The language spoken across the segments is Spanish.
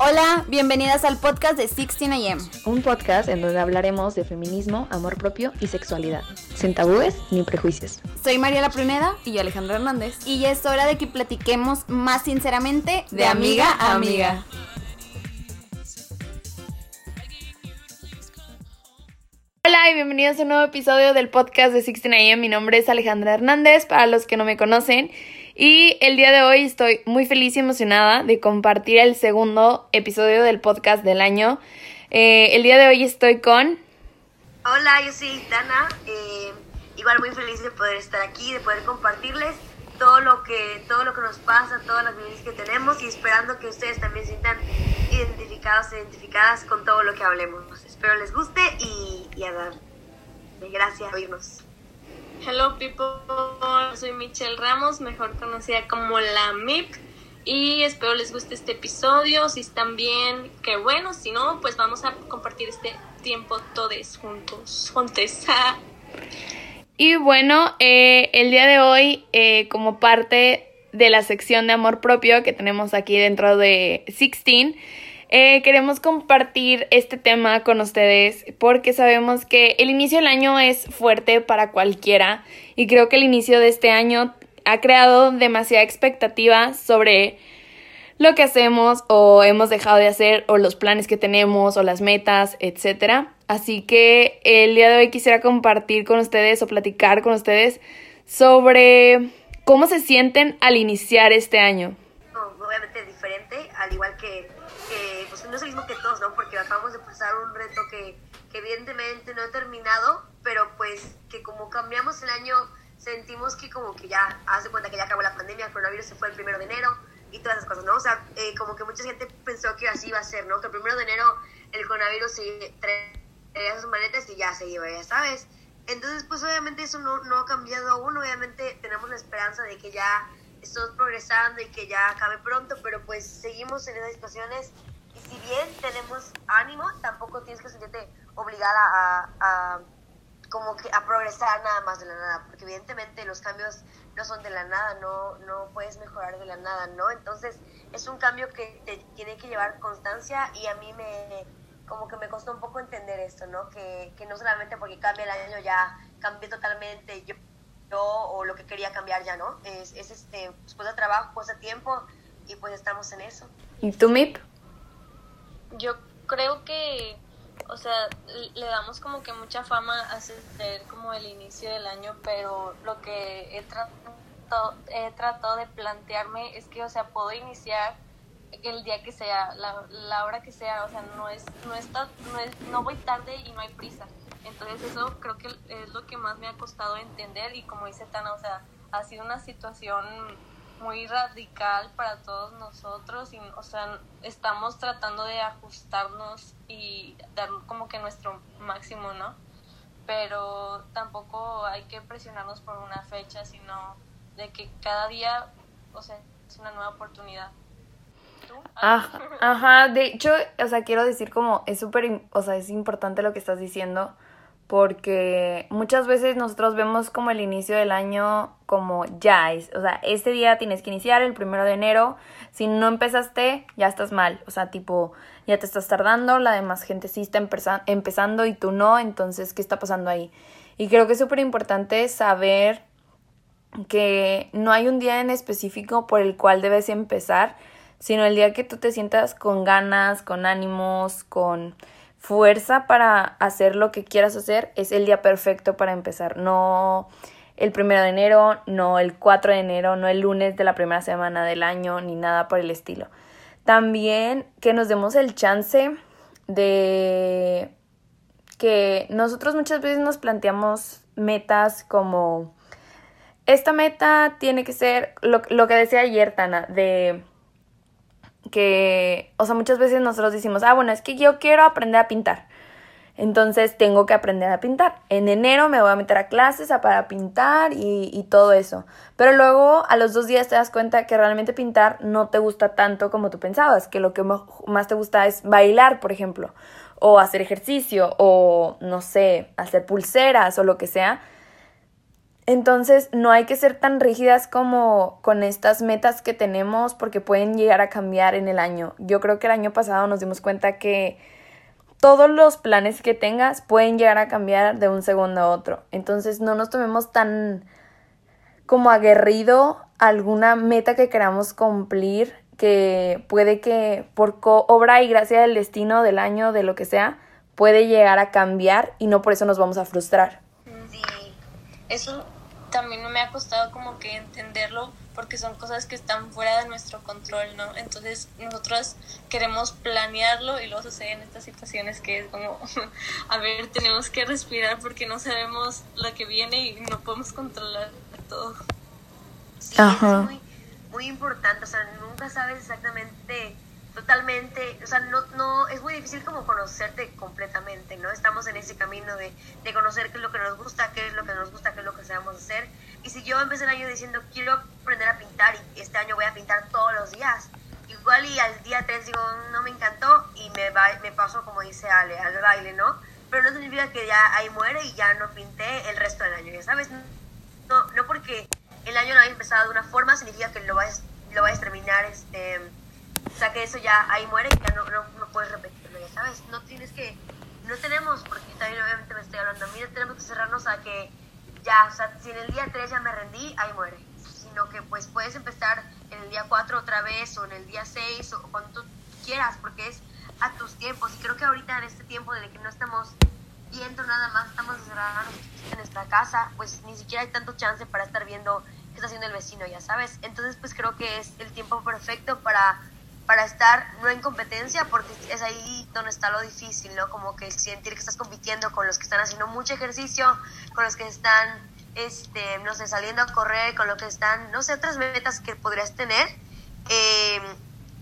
Hola, bienvenidas al podcast de 16am. Un podcast en donde hablaremos de feminismo, amor propio y sexualidad, sin tabúes ni prejuicios. Soy Mariela Pruneda y yo Alejandra Hernández. Y ya es hora de que platiquemos más sinceramente de, amiga a amiga. Hola y bienvenidos a un nuevo episodio del podcast de 16am. Mi nombre es Alejandra Hernández, para los que no me conocen. Y el día de hoy estoy muy feliz y emocionada de compartir el segundo episodio del podcast del año. Eh, el día de hoy estoy con... Hola, yo soy Dana. Eh, igual muy feliz de poder estar aquí, de poder compartirles todo lo que todo lo que nos pasa, todas las vivencias que tenemos y esperando que ustedes también se sientan identificados, identificadas con todo lo que hablemos. Espero les guste y, y a gracias por oírnos. Hello people, soy Michelle Ramos, mejor conocida como la MIP y espero les guste este episodio, si están bien, qué bueno, si no, pues vamos a compartir este tiempo todos juntos, juntos. y bueno, eh, el día de hoy, eh, como parte de la sección de amor propio que tenemos aquí dentro de 16, eh, queremos compartir este tema con ustedes porque sabemos que el inicio del año es fuerte para cualquiera y creo que el inicio de este año ha creado demasiada expectativa sobre lo que hacemos o hemos dejado de hacer o los planes que tenemos o las metas, etc. Así que el día de hoy quisiera compartir con ustedes o platicar con ustedes sobre cómo se sienten al iniciar este año. obviamente diferente, al igual que no es el mismo que todos, ¿no? Porque acabamos de pasar un reto que, que evidentemente no ha terminado, pero pues que como cambiamos el año, sentimos que como que ya, hace cuenta que ya acabó la pandemia, el coronavirus se fue el primero de enero y todas esas cosas, ¿no? O sea, eh, como que mucha gente pensó que así iba a ser, ¿no? Que el primero de enero el coronavirus se traía sus maletas y ya se iba, ya sabes. Entonces, pues obviamente eso no, no ha cambiado aún, obviamente tenemos la esperanza de que ya estamos progresando y que ya acabe pronto, pero pues seguimos en esas situaciones si bien tenemos ánimo, tampoco tienes que sentirte obligada a, a, como que a progresar nada más de la nada, porque evidentemente los cambios no son de la nada, no, no puedes mejorar de la nada, ¿no? Entonces es un cambio que te tiene que llevar constancia y a mí me como que me costó un poco entender esto, ¿no? Que, que no solamente porque cambia el año ya cambié totalmente yo, o lo que quería cambiar ya, ¿no? Es, es este, después de trabajo, pues de tiempo y pues estamos en eso. ¿Y tú, Mip? Yo creo que, o sea, le damos como que mucha fama a ser como el inicio del año, pero lo que he tratado, he tratado de plantearme es que, o sea, puedo iniciar el día que sea, la, la hora que sea, o sea, no es, no está, no no voy tarde y no hay prisa. Entonces eso creo que es lo que más me ha costado entender y como dice Tana, o sea, ha sido una situación muy radical para todos nosotros y o sea estamos tratando de ajustarnos y dar como que nuestro máximo no pero tampoco hay que presionarnos por una fecha sino de que cada día o sea es una nueva oportunidad. Ajá, ajá, de hecho, o sea, quiero decir como es súper, o sea, es importante lo que estás diciendo, porque muchas veces nosotros vemos como el inicio del año como ya, es, o sea, este día tienes que iniciar el primero de enero, si no empezaste ya estás mal, o sea, tipo, ya te estás tardando, la demás gente sí está empezando y tú no, entonces, ¿qué está pasando ahí? Y creo que es súper importante saber que no hay un día en específico por el cual debes empezar, sino el día que tú te sientas con ganas, con ánimos, con fuerza para hacer lo que quieras hacer, es el día perfecto para empezar. No el primero de enero, no el 4 de enero, no el lunes de la primera semana del año, ni nada por el estilo. También que nos demos el chance de que nosotros muchas veces nos planteamos metas como esta meta tiene que ser lo, lo que decía ayer Tana, de que, o sea, muchas veces nosotros decimos, ah, bueno, es que yo quiero aprender a pintar. Entonces tengo que aprender a pintar. En enero me voy a meter a clases a para pintar y, y, todo eso. Pero luego a los dos días te das cuenta que realmente pintar no te gusta tanto como tú pensabas, que lo que más te gusta es bailar, por ejemplo, o hacer ejercicio, o no sé, hacer pulseras o lo que sea. Entonces no hay que ser tan rígidas como con estas metas que tenemos porque pueden llegar a cambiar en el año. Yo creo que el año pasado nos dimos cuenta que todos los planes que tengas pueden llegar a cambiar de un segundo a otro. Entonces no nos tomemos tan como aguerrido alguna meta que queramos cumplir que puede que por obra y gracia del destino del año, de lo que sea, puede llegar a cambiar y no por eso nos vamos a frustrar. Sí, eso también me ha costado como que entenderlo porque son cosas que están fuera de nuestro control, ¿no? Entonces nosotros queremos planearlo y luego suceden estas situaciones que es como, a ver, tenemos que respirar porque no sabemos lo que viene y no podemos controlar todo. Sí, es muy, muy importante, o sea, nunca sabes exactamente totalmente, o sea, no, no, es muy difícil como conocerte completamente, ¿no? Estamos en ese camino de, de conocer qué es lo que nos gusta, qué es lo que nos gusta, qué es lo que sabemos hacer. Y si yo empecé el año diciendo, quiero aprender a pintar y este año voy a pintar todos los días, igual y al día 3 digo, no me encantó y me, va, me paso, como dice Ale, al baile, ¿no? Pero no significa que ya ahí muere y ya no pinté el resto del año, ¿ya sabes? No, no porque el año no haya empezado de una forma significa que lo vayas, lo vayas a terminar este o sea, que eso ya ahí muere ya no, no, puedes repetirlo, ya sabes. No tienes que, no tenemos, porque también obviamente me estoy hablando a mí, tenemos que cerrarnos a que ya, o sea, si en el día 3 ya me rendí, ahí muere. Sino que pues puedes empezar en el día 4 otra vez o en el día 6 o cuando tú quieras, porque es a tus tiempos. Y creo que ahorita en este tiempo el que no estamos viendo nada más, estamos encerrados en nuestra casa, pues ni siquiera hay tanto chance para estar viendo qué está haciendo el vecino, ya sabes. Entonces pues creo que es el tiempo perfecto para para estar no en competencia, porque es ahí donde está lo difícil, ¿no? Como que sentir que estás compitiendo con los que están haciendo mucho ejercicio, con los que están, este, no sé, saliendo a correr, con los que están, no sé, otras metas que podrías tener. Eh,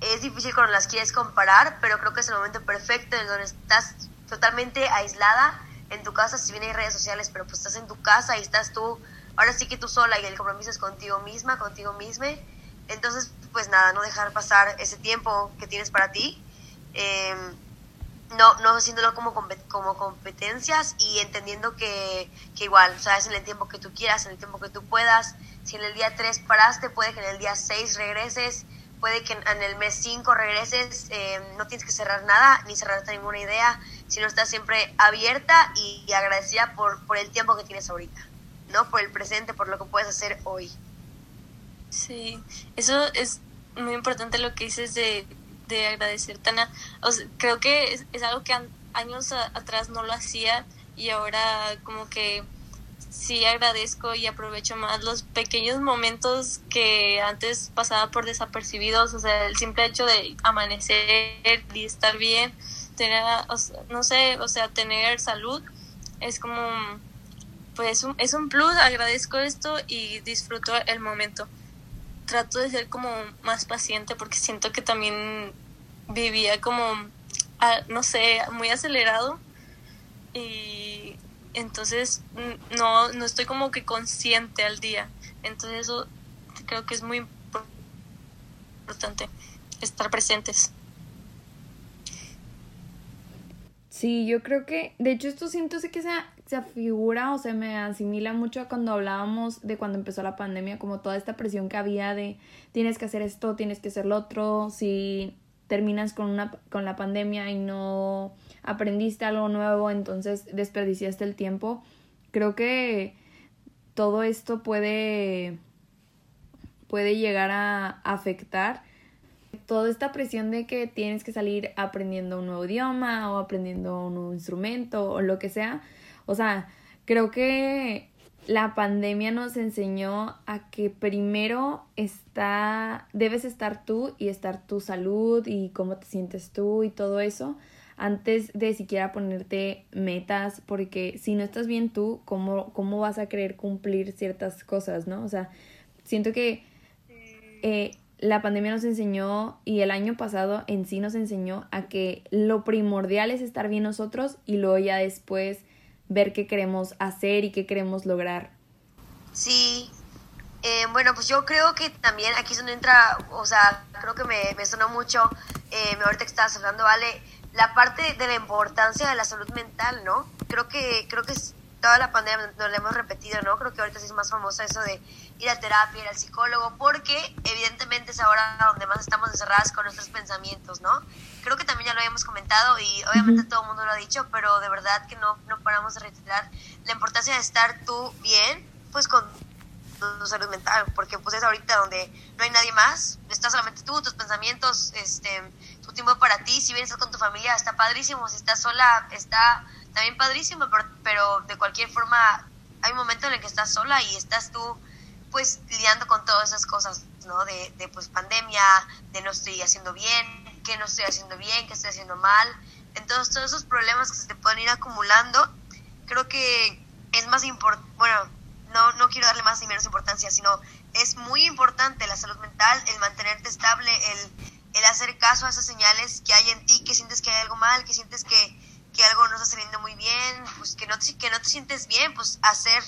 es difícil cuando las quieres comparar, pero creo que es el momento perfecto en donde estás totalmente aislada en tu casa, si bien hay redes sociales, pero pues estás en tu casa y estás tú, ahora sí que tú sola y el compromiso es contigo misma, contigo misma. Entonces, pues nada, no dejar pasar ese tiempo que tienes para ti, em, no, no haciéndolo como, como competencias y entendiendo que, que igual, sabes, en el tiempo que tú quieras, en el tiempo que tú puedas, si en el día 3 paraste, puede que en el día 6 regreses, puede que en, el mes 5 regreses, em, no tienes que cerrar nada ni cerrarte ninguna idea, sino estás siempre abierta y, y agradecida por, por el tiempo que tienes ahorita, ¿no? Por el presente, por lo que puedes hacer hoy. Sí, eso es muy importante lo que dices de, de agradecer, Tana. O creo que es, algo que años atrás no lo hacía y ahora como que sí agradezco y aprovecho más los pequeños momentos que antes pasaba por desapercibidos, o sea, el simple hecho de amanecer y estar bien, tener, no sé, o sea, tener salud es como, pues un, es un plus, agradezco esto y disfruto el momento trato de ser como más paciente porque siento que también vivía como, no sé, muy acelerado y entonces no, no estoy como que consciente al día. Entonces eso creo que es muy importante, estar presentes. Sí, yo creo que, de hecho esto siento que se, se afigura o se me asimila mucho a cuando hablábamos de cuando empezó la pandemia, como toda esta presión que había de tienes que hacer esto, tienes que hacer lo otro, si terminas con, una, con la pandemia y no aprendiste algo nuevo, entonces desperdiciaste el tiempo. Creo que todo esto puede, puede llegar a afectar toda esta presión de que tienes que salir aprendiendo un nuevo idioma o aprendiendo un nuevo instrumento o lo que sea. O sea, creo que la pandemia nos enseñó a que primero está, debes estar tú y estar tu salud y cómo te sientes tú y todo eso antes de siquiera ponerte metas, porque si no estás bien tú, ¿cómo, cómo vas a querer cumplir ciertas cosas, no? O sea, siento que eh, la pandemia nos enseñó y el año pasado en sí nos enseñó a que lo primordial es estar bien nosotros y luego ya después ver qué queremos hacer y qué queremos lograr. Sí, eh, bueno, pues yo creo que también aquí es donde entra, o sea, creo que me, me sonó mucho, eh, ahorita que estabas hablando, Vale, la parte de la importancia de la salud mental, ¿no? Creo que, creo que es toda la pandemia nos lo hemos repetido, ¿no? Creo que ahorita sí es más famosa eso de ir a terapia, ir al psicólogo, porque evidentemente es ahora donde más estamos encerradas con nuestros pensamientos, ¿no? Creo que también ya lo habíamos comentado y obviamente todo el mundo lo ha dicho, pero de verdad que no, no paramos de reiterar la importancia de estar tú bien, pues con tu salud mental, porque pues es ahorita donde no hay nadie más, estás solamente tú, tus pensamientos, este, tu tiempo para ti, si vienes con tu familia está padrísimo, si estás sola está también padrísimo, pero, de cualquier forma hay un momento en el que estás sola y estás tú pues lidiando con todas esas cosas, ¿no? De, de pues pandemia, de no estoy haciendo bien, que no estoy haciendo bien, que estoy haciendo mal. Entonces todos esos problemas que se te pueden ir acumulando, creo que es más importante, bueno, no, no quiero darle más ni menos importancia, sino es muy importante la salud mental, el mantenerte estable, el, el hacer caso a esas señales que hay en ti, que sientes que hay algo mal, que sientes que, que algo no está saliendo muy bien, pues que no te, que no te sientes bien, pues hacer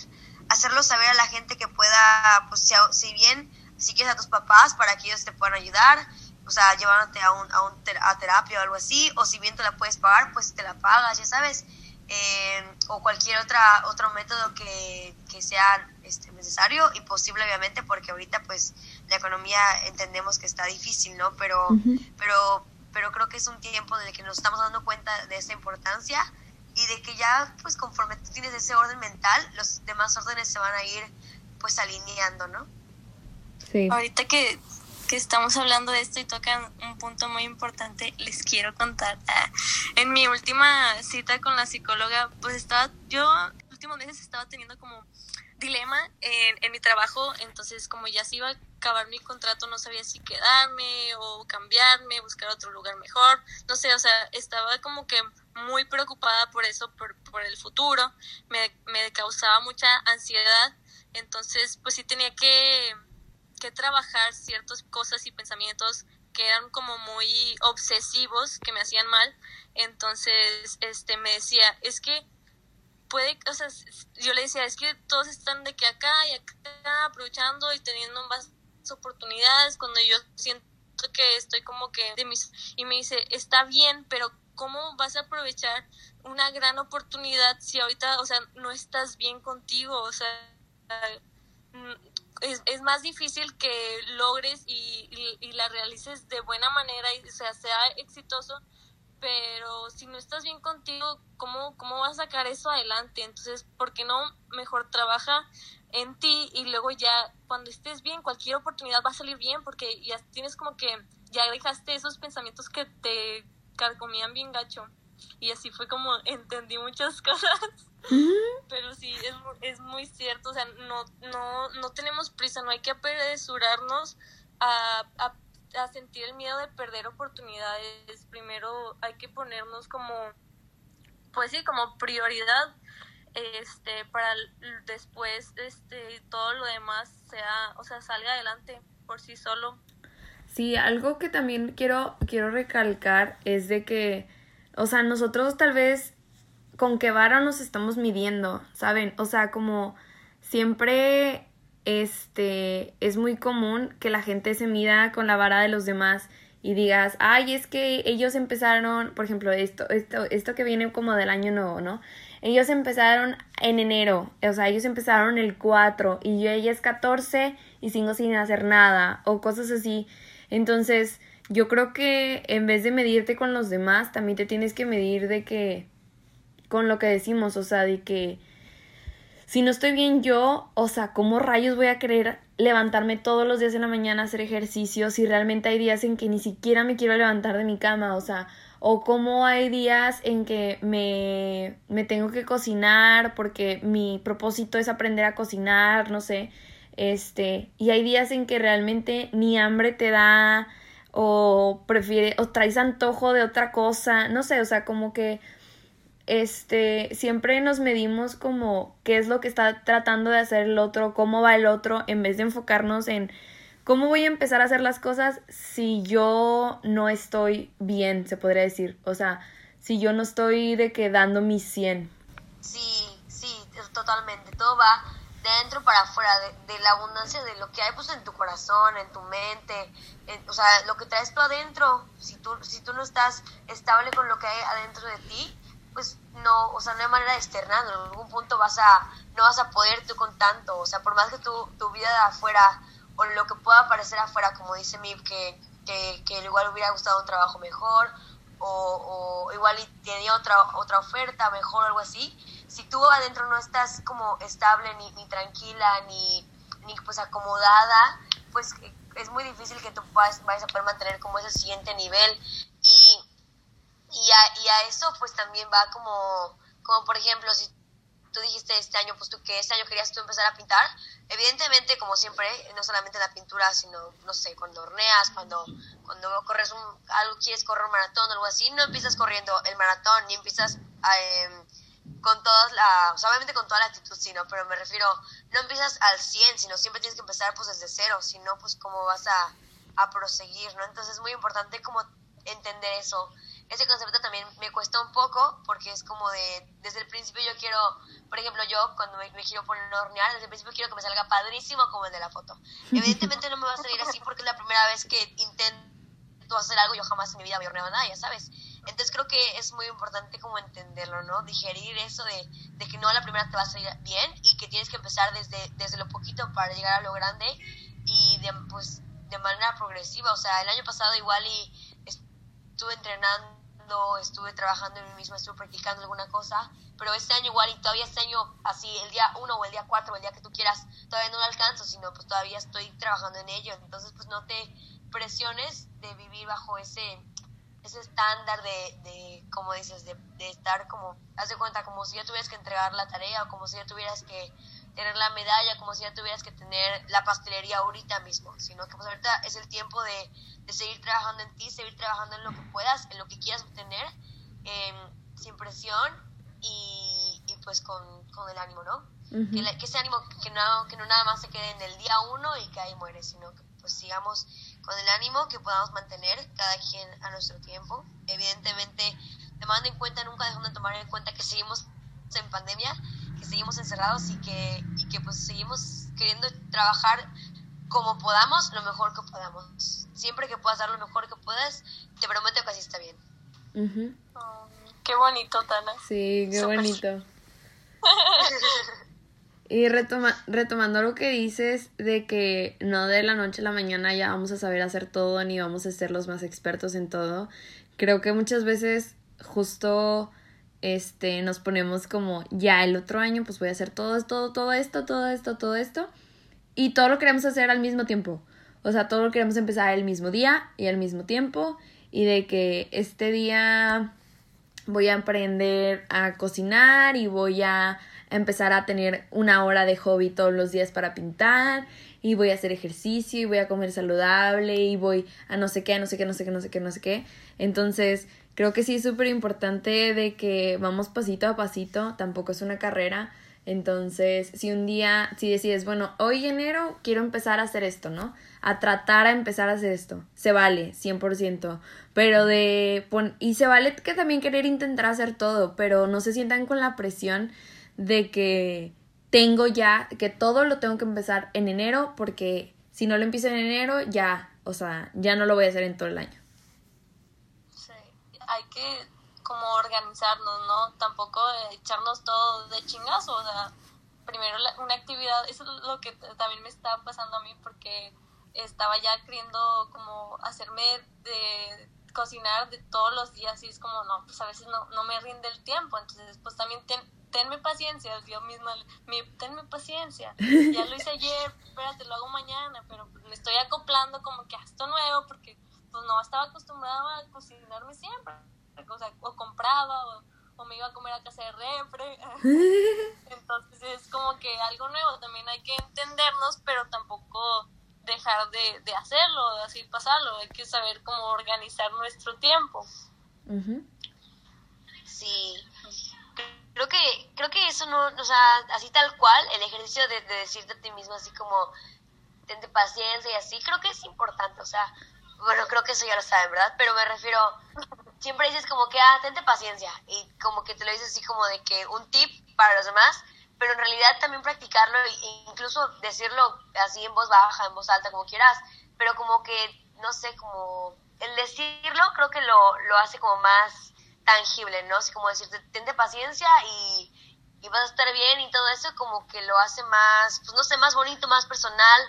hacerlo saber a la gente que pueda, pues si, si bien si quieres a tus papás para que ellos te puedan ayudar, o sea, llevándote a, un, a, un a terapia o algo así, o si bien te la puedes pagar, pues te la pagas, ya sabes, eh, o cualquier otra otro método que, que sea este, necesario y posible obviamente porque ahorita pues la economía entendemos que está difícil, ¿no? Pero, pero pero creo que es un tiempo en el que nos estamos dando cuenta de esa importancia y de que ya, pues conforme tú tienes ese orden mental, los demás órdenes se van a ir, pues alineando, ¿no? Sí. Ahorita que, que estamos hablando de esto y tocan un punto muy importante, les quiero contar. Ah, en mi última cita con la psicóloga, pues estaba, yo últimos meses estaba teniendo como dilema en, en mi trabajo, entonces como ya se iba a acabar mi contrato, no sabía si quedarme o cambiarme, buscar otro lugar mejor, no sé, o sea, estaba como que muy preocupada por eso, por, por el futuro, me, me causaba mucha ansiedad, entonces pues sí tenía que, que trabajar ciertas cosas y pensamientos que eran como muy obsesivos, que me hacían mal, entonces este me decía, es que puede, o sea, yo le decía, es que todos están de que acá y acá aprovechando y teniendo más oportunidades cuando yo siento que estoy como que de mis y me dice, "Está bien, pero ¿cómo vas a aprovechar una gran oportunidad si ahorita, o sea, no estás bien contigo? O sea, mm, es, es más difícil que logres y, y, la realices de buena manera y sea, sea exitoso pero si no estás bien contigo, ¿cómo, ¿cómo vas a sacar eso adelante? Entonces, ¿por qué no mejor trabaja en ti y luego ya cuando estés bien, cualquier oportunidad va a salir bien porque ya tienes como que, ya dejaste esos pensamientos que te carcomían bien gacho. Y así fue como entendí muchas cosas. Pero sí, es, es muy cierto, o sea, no, no, no tenemos prisa, no hay que apresurarnos a, a a sentir el miedo de perder oportunidades, primero hay que ponernos como, pues sí, como prioridad este para después este todo lo demás sea o sea salga adelante por sí solo. Sí algo que también quiero quiero recalcar es de que o sea nosotros tal vez con qué vara nos estamos midiendo saben o sea como siempre este, es muy común que la gente se mida con la vara de los demás y digas, ay, es que ellos empezaron, por ejemplo, esto, esto, esto que viene como del año nuevo, ¿no? Ellos empezaron en enero, o sea, ellos empezaron el 4 y yo ella es 14 y sigo sin hacer nada o cosas así. Entonces, yo creo que en vez de medirte con los demás, también te tienes que medir de que con lo que decimos, o sea, de que si no estoy bien yo, o sea, ¿cómo rayos voy a querer levantarme todos los días en la mañana a hacer ejercicio si realmente hay días en que ni siquiera me quiero levantar de mi cama? O sea, o cómo hay días en que me, me tengo que cocinar porque mi propósito es aprender a cocinar, no sé. Este, y hay días en que realmente ni hambre te da o prefiere o traes antojo de otra cosa, no sé, o sea, como que este, siempre nos medimos como qué es lo que está tratando de hacer el otro, cómo va el otro, en vez de enfocarnos en cómo voy a empezar a hacer las cosas si yo no estoy bien, se podría decir. O sea, si yo no estoy de que dando mi 100. Sí, sí, totalmente. Todo va de adentro para afuera, de, la abundancia de lo que hay pues en tu corazón, en tu mente, o sea, lo que traes tú adentro. Si tú, si tú no estás estable con lo que hay adentro de ti, pues no, o sea, no hay manera de externarlo, en algún punto vas a, no vas a poder tú con tanto, o sea, por más que tu, tu vida de afuera o lo que pueda parecer afuera, como dice Mib, que, que, que igual hubiera gustado un trabajo mejor o, o igual tenía otra, otra oferta mejor algo así, si tú adentro no estás como estable ni, tranquila ni, ni pues acomodada, pues es muy difícil que tú vayas a poder mantener como ese siguiente nivel y, a, y a eso pues también va como, como por ejemplo si tú dijiste este año, pues tú que este año querías tú empezar a pintar, evidentemente, como siempre, no solamente en la pintura, sino, no sé, cuando horneas, cuando, cuando corres un, algo, quieres correr un maratón o algo así, no empiezas corriendo el maratón, ni empiezas eh, con todas la, o sea, obviamente con toda la actitud, sino, pero me refiero, no empiezas al 100, sino siempre tienes que empezar pues desde cero, si no, pues cómo vas a, a proseguir, ¿no? Entonces es muy importante como entender eso. Ese concepto también me cuesta un poco porque es como de, desde el principio yo quiero, por ejemplo, yo cuando me, me quiero poner a hornear, desde el principio quiero que me salga padrísimo como el de la foto. Evidentemente no me va a salir así porque es la primera vez que intento hacer algo, yo jamás en mi vida había horneado nada, ya sabes. Entonces creo que es muy importante como entenderlo, ¿no? Digerir eso de, de que no a la primera te va a salir bien y que tienes que empezar desde, desde lo poquito para llegar a lo grande y de, pues de manera progresiva. O sea, el año pasado igual y estuve entrenando, estuve trabajando en mí misma, estuve practicando alguna cosa, pero este año igual y todavía este año así, el día uno o el día cuatro o el día que tú quieras, todavía no lo alcanzo, sino pues todavía estoy trabajando en ello. Entonces pues no te presiones de vivir bajo ese ese estándar de, de como dices, de, de, estar como, haz de cuenta, como si ya tuvieras que entregar la tarea o como si ya tuvieras que tener la medalla, como si ya tuvieras que tener la pastelería ahorita mismo, sino que pues ahorita es el tiempo de, de seguir trabajando en ti, seguir trabajando en lo que puedas, en lo que quieras obtener, eh, sin presión y, y pues con, con, el ánimo, ¿no? Uh -huh. que, la, que, ese ánimo que no, que no nada más se quede en el día uno y que ahí muere, sino que pues sigamos con el ánimo que podamos mantener cada quien a nuestro tiempo. Evidentemente, tomando en cuenta, nunca dejando de tomar en cuenta que seguimos en pandemia, que seguimos encerrados y que, y que pues seguimos queriendo trabajar como podamos, lo mejor que podamos. Siempre que puedas dar lo mejor que puedas, te prometo que así está bien. Uh -huh. oh, qué bonito, Tana. Sí, qué Super. bonito. Y retoma, retomando lo que dices de que no de la noche a la mañana ya vamos a saber hacer todo ni vamos a ser los más expertos en todo, creo que muchas veces justo este nos ponemos como ya el otro año pues voy a hacer todo esto, todo esto, todo esto, todo esto y todo lo queremos hacer al mismo tiempo. O sea, todo lo queremos empezar el mismo día y al mismo tiempo y de que este día voy a aprender a cocinar y voy a empezar a tener una hora de hobby todos los días para pintar y voy a hacer ejercicio y voy a comer saludable y voy a no sé qué, a no sé qué, no sé qué, no sé qué, no sé qué. Entonces, creo que sí es súper importante de que vamos pasito a pasito, tampoco es una carrera. Entonces, si un día, si decides, bueno, hoy enero quiero empezar a hacer esto, ¿no? A tratar a empezar a hacer esto. Se vale, 100%. Pero de... Y se vale que también querer intentar hacer todo, pero no se sientan con la presión de que tengo ya, que todo lo tengo que empezar en enero, porque si no lo empiezo en enero, ya, o sea, ya no lo voy a hacer en todo el año. Sí, hay que como organizarnos, ¿no? Tampoco echarnos todo de chingazo, o sea, primero la, una actividad, eso es lo que también me estaba pasando a mí, porque estaba ya queriendo como hacerme de cocinar de todos los días y es como, no, pues a veces no, no me rinde el tiempo, entonces pues también ten, tenme paciencia, yo misma, mi, tenme paciencia, ya lo hice ayer, espérate, lo hago mañana, pero me estoy acoplando como que a esto nuevo porque pues no estaba acostumbrada a cocinarme siempre, o, sea, o compraba o, o, me iba a comer a casa de refre, entonces es como que algo nuevo, también hay que entendernos, pero tampoco dejar de, de hacerlo, así pasarlo, hay que saber cómo organizar nuestro tiempo. Uh -huh. Sí, creo que creo que eso no, o sea, así tal cual, el ejercicio de, de, decirte a ti mismo así como tente paciencia y así, creo que es importante, o sea, bueno, creo que eso ya lo saben, ¿verdad? Pero me refiero, siempre dices como que, ah, tente paciencia, y como que te lo dices así como de que un tip para los demás, pero en realidad también practicarlo e incluso decirlo así en voz baja, en voz alta, como quieras, pero como que, no sé, como el decirlo creo que lo, lo hace como más tangible, ¿no? Así como decirte, tente paciencia y, y vas a estar bien y todo eso como que lo hace más, pues no sé, más bonito, más personal,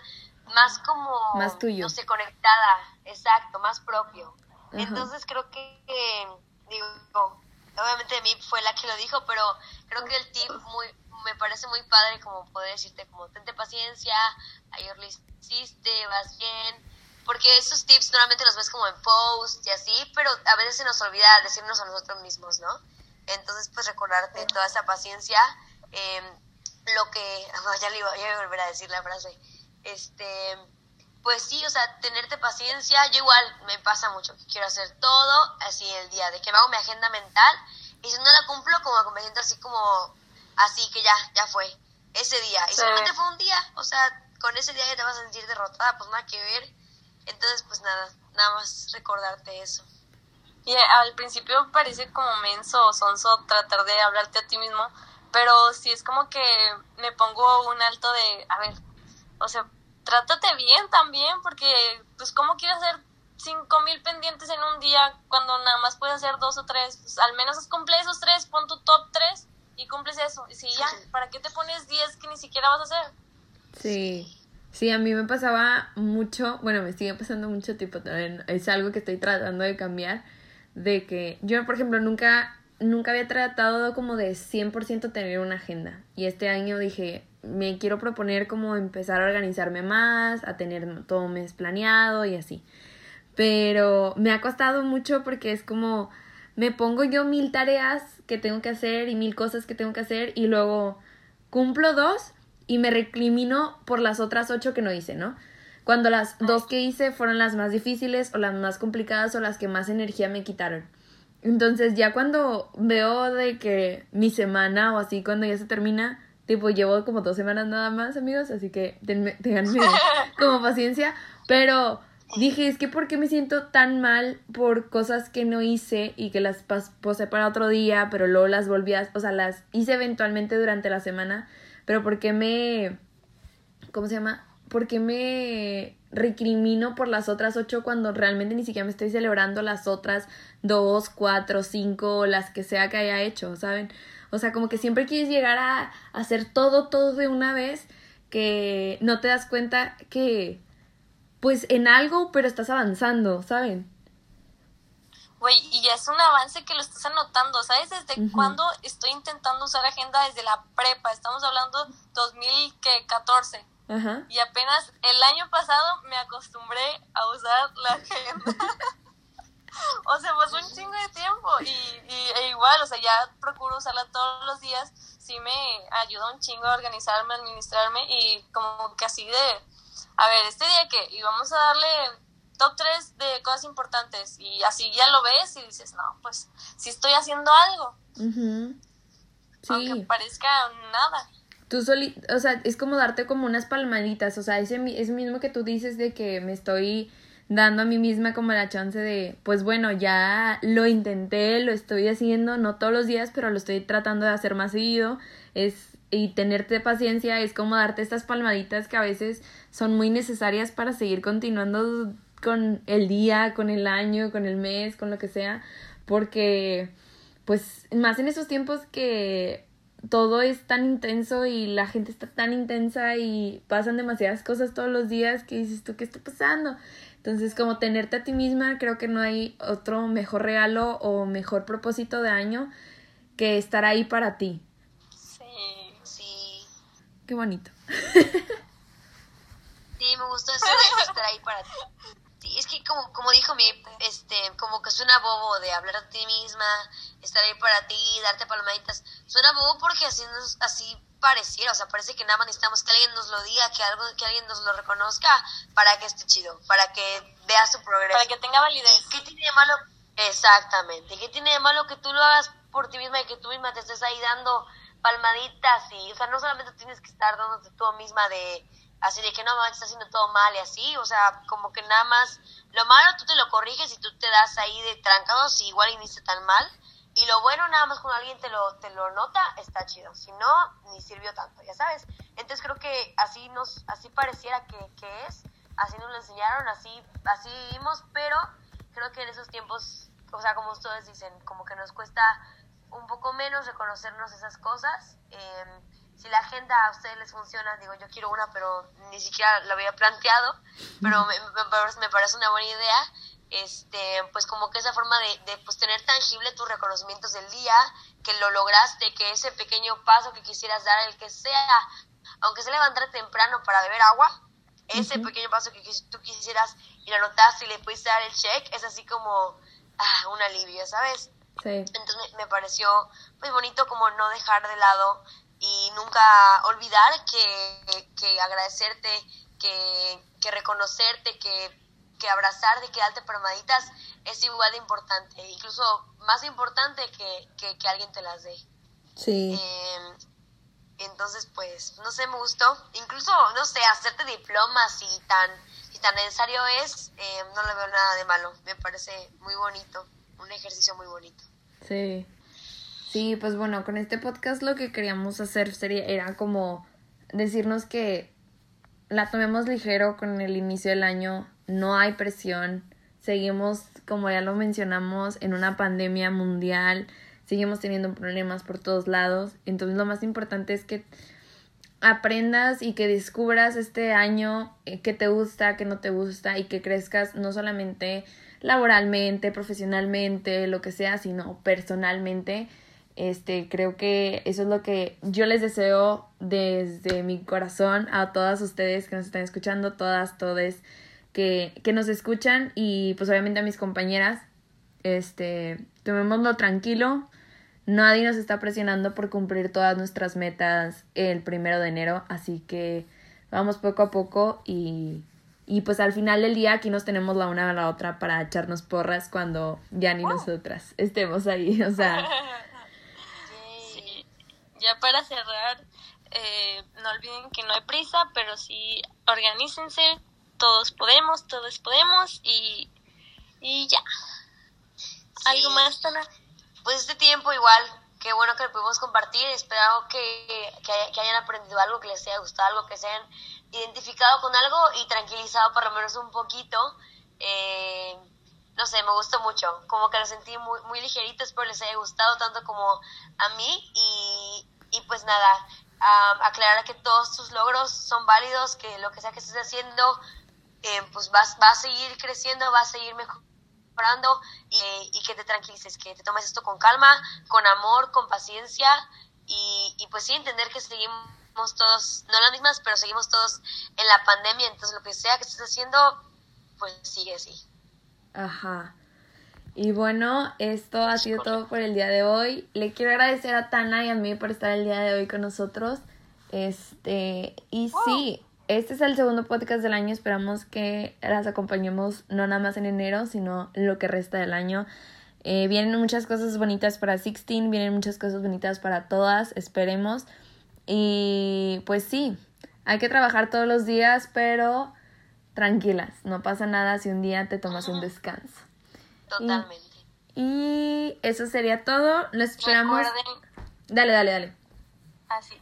más como, Más tuyo. no sé, conectada, exacto, más propio. Entonces creo que, digo, obviamente de mí fue la que lo dijo, pero creo que el tip muy, me parece muy padre como poder decirte como, tente paciencia, ayer lo hiciste, vas bien, porque esos tips normalmente los ves como en post y así, pero a veces se nos olvida decirnos a nosotros mismos, ¿no? Entonces, pues recordarte toda esa paciencia, eh, lo que, ya le iba, ya iba a volver a decir la frase, este, pues sí, o sea, tenerte paciencia, yo igual me pasa mucho, que quiero hacer todo así el día, de que me hago mi agenda mental, y si no la cumplo, como que me siento así como, así que ya, ya fue, ese día, y Sí. solamente fue un día, o sea, con ese día ya te vas a sentir derrotada, pues nada que ver, entonces pues nada, nada más recordarte eso. Y al principio parece como menso o sonso tratar de hablarte a ti mismo, pero sí es como que me pongo un alto de, a ver, o sea, trátate bien también, porque pues cómo quieres hacer cinco mil pendientes en un día cuando nada más puedes hacer dos o tres, pues, al menos cumple esos tres, pon tu top tres y cumples eso. Y si ya, ¿para qué te pones diez que ni siquiera vas a hacer? Sí. Sí, a mí me pasaba mucho, bueno, me sigue pasando mucho, tipo, también es algo que estoy tratando de cambiar, de que yo, por ejemplo, nunca, nunca había tratado como de 100% tener una agenda. Y este año dije, me quiero proponer como empezar a organizarme más, a tener todo mes planeado y así. Pero me ha costado mucho porque es como, me pongo yo mil tareas que tengo que hacer y mil cosas que tengo que hacer y luego cumplo dos y me recrimino por las otras ocho que no hice, ¿no? Cuando las dos que hice fueron las más difíciles o las más complicadas o las que más energía me quitaron. Entonces ya cuando veo de que mi semana o así cuando ya se termina, tipo llevo como dos semanas nada más amigos, así que tenme, ténganme como paciencia, pero dije es que ¿por qué me siento tan mal por cosas que no hice y que las posé para otro día, pero luego las volví a, o sea, las hice eventualmente durante la semana, pero ¿por qué me, ¿cómo se llama? ¿Por qué me recrimino por las otras ocho cuando realmente ni siquiera me estoy celebrando las otras dos, cuatro, cinco, las que sea que haya hecho, ¿saben? O sea, como que siempre quieres llegar a hacer todo, todo de una vez, que no te das cuenta que, pues en algo, pero estás avanzando, ¿saben? Güey, y ya es un avance que lo estás anotando, ¿sabes? ¿Desde Ujú. cuándo estoy intentando usar agenda desde la prepa? Estamos hablando 2014. Ajá. Y apenas el año pasado me acostumbré a usar la agenda. o sea, pasó un chingo de tiempo. Y, y e igual, o sea, ya procuro usarla todos los días. Sí me ayuda un chingo a organizarme, a administrarme. Y como que así de, a ver, este día que, y vamos a darle top 3 de cosas importantes. Y así ya lo ves y dices, no, pues sí estoy haciendo algo. Ujú. Aunque Sí. parezca nada. Tú soli, o sea, es como darte como unas palmaditas, o sea, ese es mismo que tú dices de que me estoy dando a mí misma como la chance de, pues bueno, ya lo intenté, lo estoy haciendo, no todos los días, pero lo estoy tratando de hacer más seguido, es y tenerte paciencia es como darte estas palmaditas que a veces son muy necesarias para seguir continuando con el día, con el año, con el mes, con lo que sea, porque pues más en esos tiempos que todo es tan intenso y la gente está tan intensa y pasan demasiadas cosas todos los días que dices tú, ¿qué está pasando? Entonces, como tenerte a ti misma, creo que no hay otro mejor regalo o mejor propósito de año que estar ahí para ti. Sí. Sí, Qué bonito. sí, me gustó eso de estar ahí para ti. Sí, es que como, como dijo mi, este, como que suena bobo de hablar a ti misma, estar ahí para ti, darte palmaditas. Suena bobo porque así, nos, así pareciera, o sea, parece que nada más necesitamos que alguien nos lo diga, que algo, que alguien nos lo reconozca para que esté chido, para que veas su progreso. Para que tenga validez. ¿Y qué tiene de malo? Exactamente. ¿Qué tiene de malo que tú lo hagas por ti misma y que tú misma te estés ahí dando palmaditas? Y, o sea, no solamente tienes que estar dándote tú misma de así de que no, mamá, estás haciendo todo mal y así, o sea, como que nada más lo malo tú te lo corriges y tú te das ahí de trancados y igual inicia tan mal. Y lo bueno, nada más cuando alguien te lo, te lo nota, está chido. Si no, ni sirvió tanto, ya sabes. Entonces creo que así nos, así pareciera que, que es, así nos lo enseñaron, así, así vivimos, pero creo que en esos tiempos o sea, como ustedes dicen, como que nos cuesta un poco menos reconocernos esas cosas. Em, si la agenda a ustedes les funciona, digo, yo quiero una, pero ni siquiera la había planteado, pero me, me, parece una buena idea, este, pues como que esa forma de, de pues tener tangible tus reconocimientos del día, que lo lograste, que ese pequeño paso que quisieras dar, el que sea, aunque se levantara temprano para beber agua, ese pequeño paso que tú quisieras y lo anotaste y le pudiste dar el check, es así como ah, un alivio, ¿sabes? Sí. Entonces me, pareció muy bonito como no dejar de lado y nunca olvidar que, que agradecerte, que, que reconocerte, que, que abrazarte, que darte palmaditas es igual de importante, incluso más importante que, que, que alguien te las dé. Sí. Eh, entonces, pues, no sé, me gustó. Incluso, no sé, hacerte diplomas si tan, si tan necesario es, eh, no le veo nada de malo. Me parece muy bonito, un ejercicio muy bonito. Sí. Sí, pues bueno, con este podcast lo que queríamos hacer sería, era como decirnos que la tomemos ligero con el inicio del año, no hay presión, seguimos, como ya lo mencionamos, en una pandemia mundial, seguimos teniendo problemas por todos lados. Entonces lo más importante es que aprendas y que descubras este año eh, qué te gusta, qué no te gusta y que crezcas no solamente laboralmente, profesionalmente, lo que sea, sino personalmente. Este, creo que eso es lo que yo les deseo desde mi corazón a todas ustedes que nos están escuchando, todas, todes que, que nos escuchan y pues obviamente a mis compañeras. Este, tomémoslo tranquilo, Nadie nos está presionando por cumplir todas nuestras metas el primero de enero, así que vamos poco a poco y, y pues al final del día aquí nos tenemos la una a la otra para echarnos porras cuando ya ni nosotras estemos ahí, o sea. Sí. Ya para cerrar, eh, no olviden que no hay prisa, pero sí organícense, todos podemos, todos podemos y, y ya. ¿Algo más, Tana? pues este tiempo igual, qué bueno que lo pudimos compartir, espero que, que, hayan aprendido algo, que les haya gustado algo, que se hayan identificado con algo y tranquilizado por lo menos un poquito. Eh, no sé, me gustó mucho, como que lo sentí muy, muy ligerito, espero les haya gustado tanto como a mí y, y pues nada, aclarar que todos tus logros son válidos, que lo que sea que estés haciendo, eh, pues va, va a seguir creciendo, va a seguir mejor y, que te tranquilices, que te tomes esto con calma, con amor, con paciencia y, y pues sí, entender que seguimos todos, no las mismas, pero seguimos todos en la pandemia, entonces lo que sea que estés haciendo, pues sigue así. Ajá. Y bueno, esto ha sido todo por el día de hoy. Le quiero agradecer a Tana y a mí por estar el día de hoy con nosotros. Este, y sí, este es el segundo podcast del año. Esperamos que las acompañemos no nada más en enero, sino lo que resta del año. Eh, vienen muchas cosas bonitas para Sixteen, vienen muchas cosas bonitas para todas, esperemos. Y pues sí, hay que trabajar todos los días, pero tranquilas, no pasa nada si un día te tomas un descanso. Totalmente. Y, eso sería todo. Los esperamos. Dale, dale, dale. Así.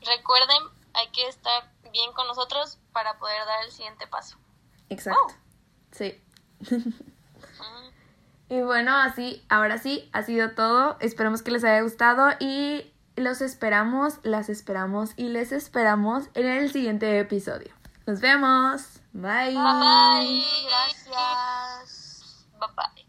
Recuerden, hay que estar bien con nosotros para poder dar el siguiente paso. Exacto. Oh. Sí. y bueno, así, ahora sí, ha sido todo. Esperamos que les haya gustado y los esperamos, las esperamos y les esperamos en el siguiente episodio. Nos vemos. Bye. Bye. Gracias. Bye bye.